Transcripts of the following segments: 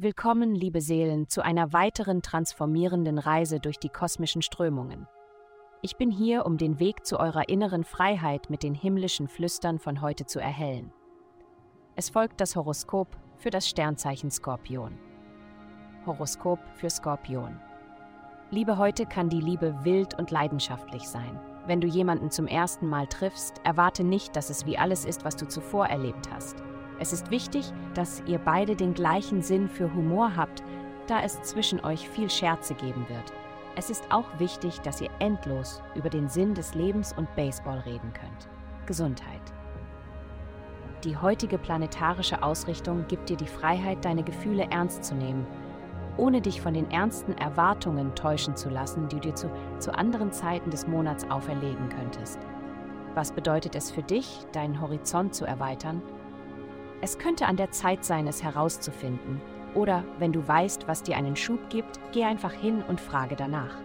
Willkommen, liebe Seelen, zu einer weiteren transformierenden Reise durch die kosmischen Strömungen. Ich bin hier, um den Weg zu eurer inneren Freiheit mit den himmlischen Flüstern von heute zu erhellen. Es folgt das Horoskop für das Sternzeichen Skorpion. Horoskop für Skorpion. Liebe heute kann die Liebe wild und leidenschaftlich sein. Wenn du jemanden zum ersten Mal triffst, erwarte nicht, dass es wie alles ist, was du zuvor erlebt hast. Es ist wichtig, dass ihr beide den gleichen Sinn für Humor habt, da es zwischen euch viel Scherze geben wird. Es ist auch wichtig, dass ihr endlos über den Sinn des Lebens und Baseball reden könnt. Gesundheit. Die heutige planetarische Ausrichtung gibt dir die Freiheit, deine Gefühle ernst zu nehmen ohne dich von den ernsten Erwartungen täuschen zu lassen, die du dir zu, zu anderen Zeiten des Monats auferlegen könntest. Was bedeutet es für dich, deinen Horizont zu erweitern? Es könnte an der Zeit sein, es herauszufinden. Oder wenn du weißt, was dir einen Schub gibt, geh einfach hin und frage danach.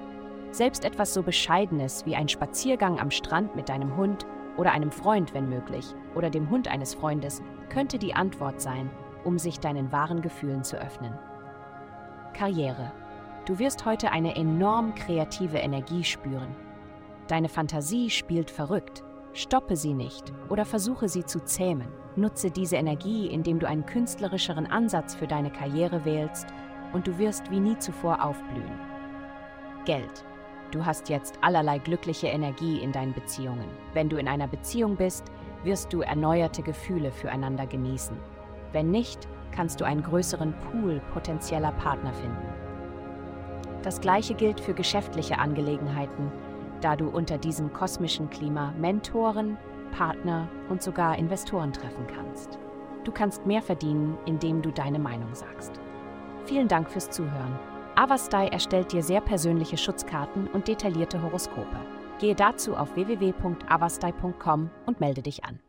Selbst etwas so Bescheidenes wie ein Spaziergang am Strand mit deinem Hund oder einem Freund, wenn möglich, oder dem Hund eines Freundes, könnte die Antwort sein, um sich deinen wahren Gefühlen zu öffnen. Karriere. Du wirst heute eine enorm kreative Energie spüren. Deine Fantasie spielt verrückt. Stoppe sie nicht oder versuche sie zu zähmen. Nutze diese Energie, indem du einen künstlerischeren Ansatz für deine Karriere wählst und du wirst wie nie zuvor aufblühen. Geld. Du hast jetzt allerlei glückliche Energie in deinen Beziehungen. Wenn du in einer Beziehung bist, wirst du erneuerte Gefühle füreinander genießen. Wenn nicht, kannst du einen größeren Pool potenzieller Partner finden. Das gleiche gilt für geschäftliche Angelegenheiten, da du unter diesem kosmischen Klima Mentoren, Partner und sogar Investoren treffen kannst. Du kannst mehr verdienen, indem du deine Meinung sagst. Vielen Dank fürs Zuhören. Avastai erstellt dir sehr persönliche Schutzkarten und detaillierte Horoskope. Gehe dazu auf www.avastai.com und melde dich an.